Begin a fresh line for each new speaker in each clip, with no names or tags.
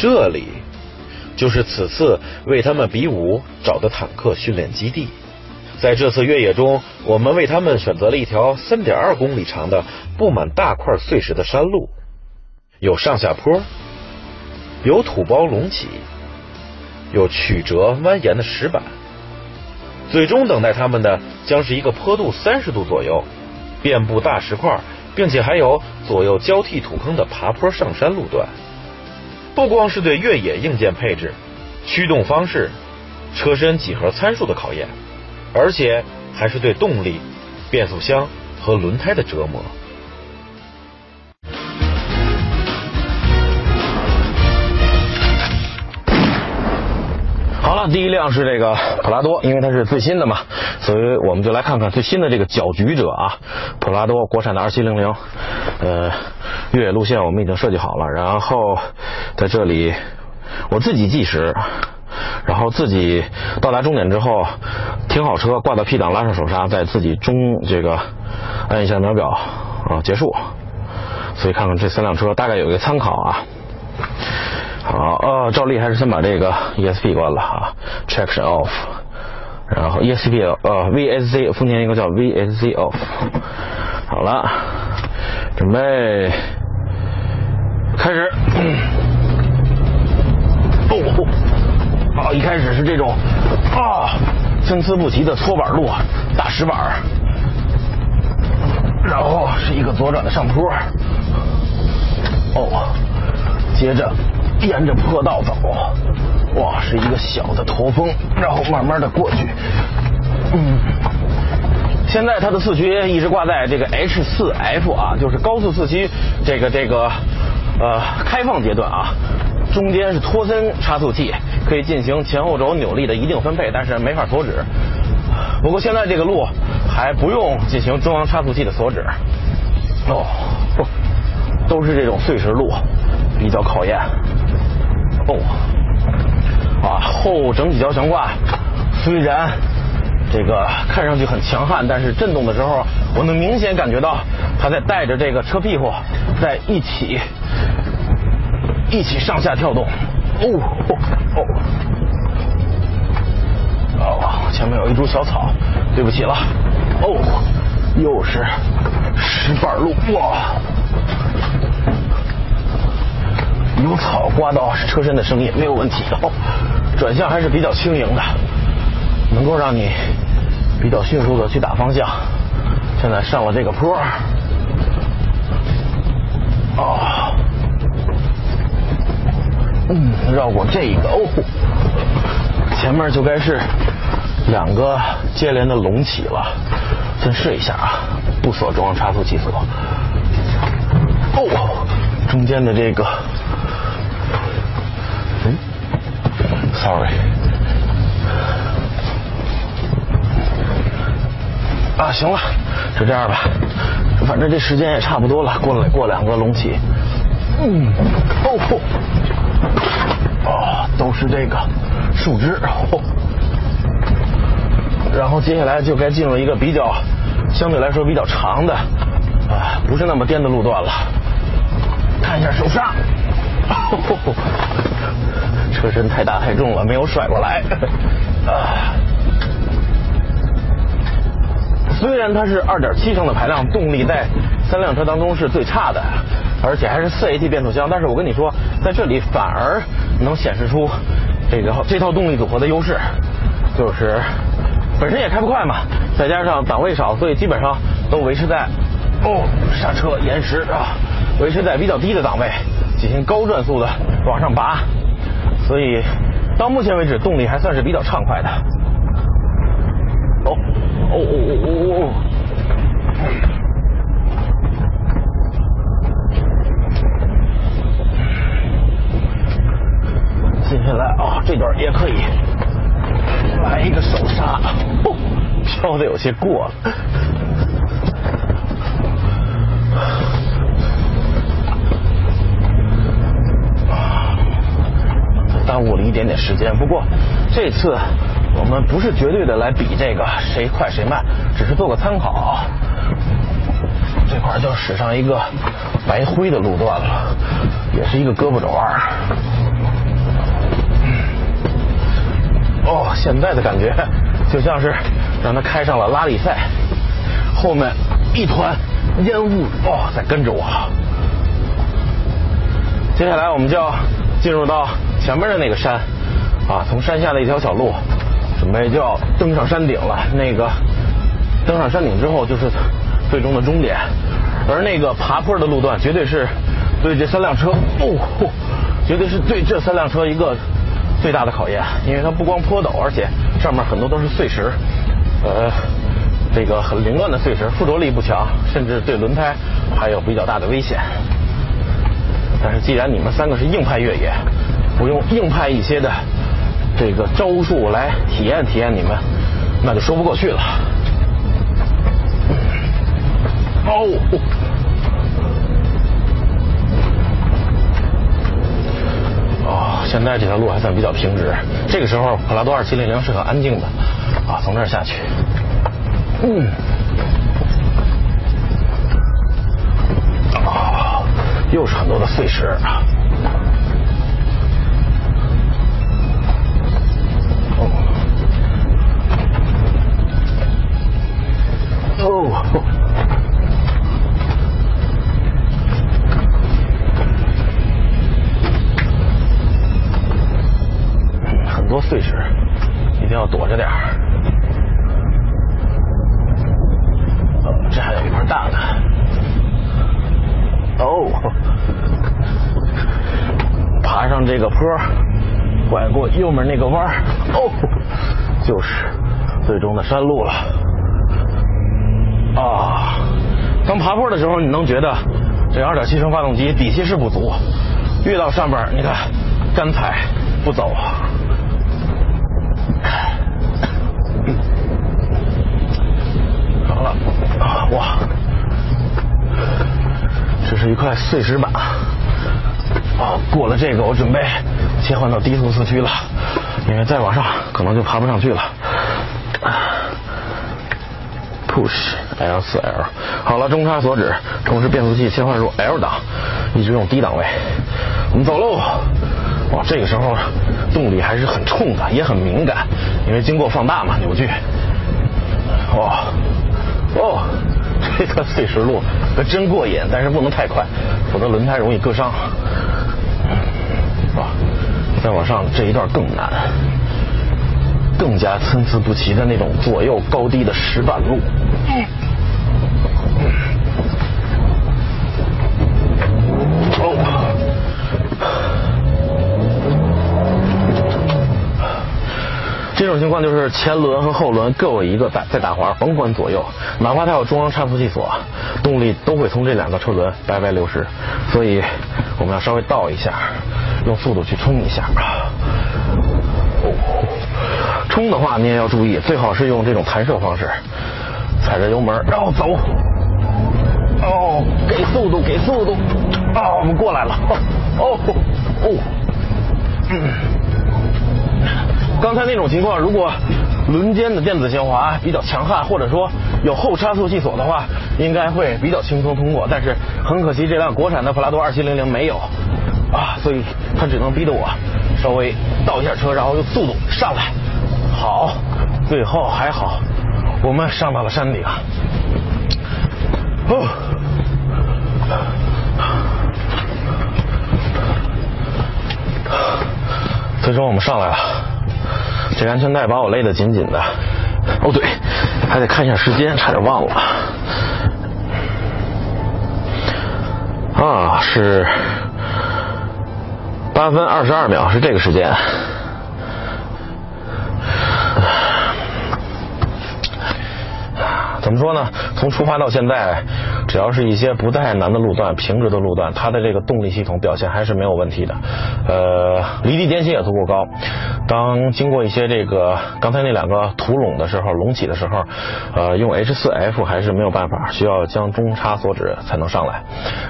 这里就是此次为他们比武找的坦克训练基地。在这次越野中，我们为他们选择了一条三点二公里长的布满大块碎石的山路，有上下坡，有土包隆起，有曲折蜿蜒的石板。最终等待他们的将是一个坡度三十度左右、遍布大石块，并且还有左右交替土坑的爬坡上山路段。不光是对越野硬件配置、驱动方式、车身几何参数的考验。而且还是对动力、变速箱和轮胎的折磨。第一辆是这个普拉多，因为它是最新的嘛，所以我们就来看看最新的这个搅局者啊，普拉多国产的二七零零。呃，越野路线我们已经设计好了，然后在这里我自己计时。然后自己到达终点之后，停好车，挂到 P 档，拉上手刹，再自己中这个按一下秒表啊，结束。所以看看这三辆车大概有一个参考啊。好，啊，照例还是先把这个 ESP 关了啊，Traction Off。然后 ESP 呃 VSC，丰田一个叫 VSC Off。好了，准备开始。哦。啊，一开始是这种啊参差不齐的搓板路，大石板，然后是一个左转的上坡，哦，接着沿着坡道走，哇，是一个小的驼峰，然后慢慢的过去，嗯，现在它的四驱一直挂在这个 H 四 F 啊，就是高速四驱这个这个呃开放阶段啊。中间是托森差速器，可以进行前后轴扭力的一定分配，但是没法锁止。不过现在这个路还不用进行中央差速器的锁止。哦，不都是这种碎石路，比较考验。哦，啊，后整体交悬挂虽然这个看上去很强悍，但是震动的时候，我能明显感觉到它在带着这个车屁股在一起。一起上下跳动，哦哦哦，哦，前面有一株小草，对不起了，哦，又是石板路，哇，有草刮到车身的声音没有问题，哦，转向还是比较轻盈的，能够让你比较迅速的去打方向。现在上了这个坡，哦。嗯，绕过这个哦，前面就该是两个接连的隆起了。先试一下啊，不锁中差速器锁。哦，中间的这个，，sorry，啊，行了，就这样吧，反正这时间也差不多了，过了过两个隆起。嗯，哦。哦，都是这个树枝，然后接下来就该进入一个比较相对来说比较长的啊，不是那么颠的路段了。看一下手刹，哦车身太大太重了，没有甩过来。啊，虽然它是二点七升的排量，动力在三辆车当中是最差的。而且还是四 AT 变速箱，但是我跟你说，在这里反而能显示出这个这套动力组合的优势，就是本身也开不快嘛，再加上档位少，所以基本上都维持在哦刹车延时啊，维持在比较低的档位进行高转速的往上拔，所以到目前为止动力还算是比较畅快的。哦哦哦哦哦哦。接下来啊，这段也可以来一个手刹，哦飘的有些过了，一点点时间不过这次我们不是绝对的来比这个谁快谁慢只是做个参考这块儿就驶上一个白灰的路段了也是一个胳膊肘弯儿哦现在的感觉就像是让他开上了拉力赛后面一团烟雾。哦在跟着我。接下来我们就要进入到前面的那个山啊，从山下的一条小路，准备就要登上山顶了。那个登上山顶之后就是最终的终点，而那个爬坡的路段绝对是对这三辆车哦，绝对是对这三辆车一个。最大的考验，因为它不光坡陡，而且上面很多都是碎石，呃，这个很凌乱的碎石，附着力不强，甚至对轮胎还有比较大的危险。但是既然你们三个是硬派越野，我用硬派一些的这个招数来体验体验你们，那就说不过去了。哦。现在这条路还算比较平直，这个时候普拉多二七零零是很安静的啊，从这儿下去，嗯，啊，又是很多的碎石啊，哦。多碎石，一定要躲着点儿。这还有一块大的。哦，爬上这个坡，拐过右面那个弯哦，就是最终的山路了。啊，当爬坡的时候，你能觉得这2.7升发动机底气是不足，越到上边，你看干踩不走啊。好了，啊哇，这是一块碎石板。啊，过了这个，我准备切换到低速四驱了，因为再往上可能就爬不上去了。Push L 四 L，好了，中差锁止，同时变速器切换入 L 档，一直用低档位。我们走喽。哇，这个时候动力还是很冲的，也很敏感，因为经过放大嘛，扭矩。哇，哦，这段碎石路可真过瘾，但是不能太快，否则轮胎容易割伤。哇，再往上这一段更难，更加参差不齐的那种左右高低的石板路。嗯这种情况就是前轮和后轮各有一个在在打滑，甭管左右，哪怕它有中央差速器锁，动力都会从这两个车轮白白流失。所以我们要稍微倒一下，用速度去冲一下。哦，冲的话你也要注意，最好是用这种弹射方式，踩着油门然后走。哦，给速度，给速度。啊，我们过来了。哦，哦，嗯。刚才那种情况，如果轮间的电子限滑比较强悍，或者说有后差速器锁的话，应该会比较轻松通过。但是很可惜，这辆国产的普拉多二七零零没有啊，所以它只能逼得我稍微倒一下车，然后用速度上来。好，最后还好，我们上到了山顶。哦，最终我们上来了。这安全带把我勒得紧紧的。哦对，还得看一下时间，差点忘了。啊，是八分二十二秒，是这个时间。怎么说呢？从出发到现在，只要是一些不太难的路段、平直的路段，它的这个动力系统表现还是没有问题的。呃，离地间隙也足够高。当经过一些这个刚才那两个土垄的时候，隆起的时候，呃，用 H 四 F 还是没有办法，需要将中差锁止才能上来。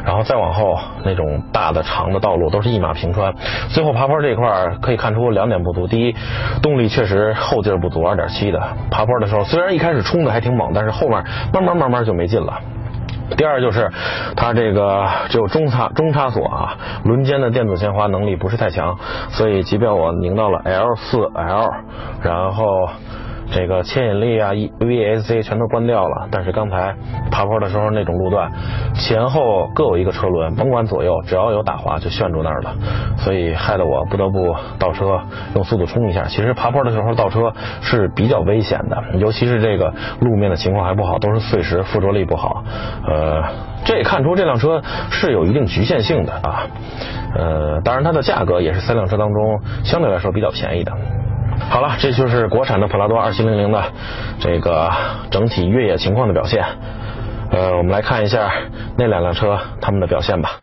然后再往后那种大的长的道路都是一马平川。最后爬坡这一块可以看出两点不足：第一，动力确实后劲不足，二点七的爬坡的时候，虽然一开始冲的还挺猛，但是后面慢慢慢慢就没劲了。第二就是它这个只有中插中插锁啊，轮间的电子限滑能力不是太强，所以即便我拧到了 L 四 L，然后。这个牵引力啊，E V S C 全都关掉了，但是刚才爬坡的时候那种路段，前后各有一个车轮，甭管左右，只要有打滑就旋住那儿了，所以害得我不得不倒车用速度冲一下。其实爬坡的时候倒车是比较危险的，尤其是这个路面的情况还不好，都是碎石，附着力不好。呃，这也看出这辆车是有一定局限性的啊。呃，当然它的价格也是三辆车当中相对来说比较便宜的。好了，这就是国产的普拉多二七零零的这个整体越野情况的表现。呃，我们来看一下那两辆车它们的表现吧。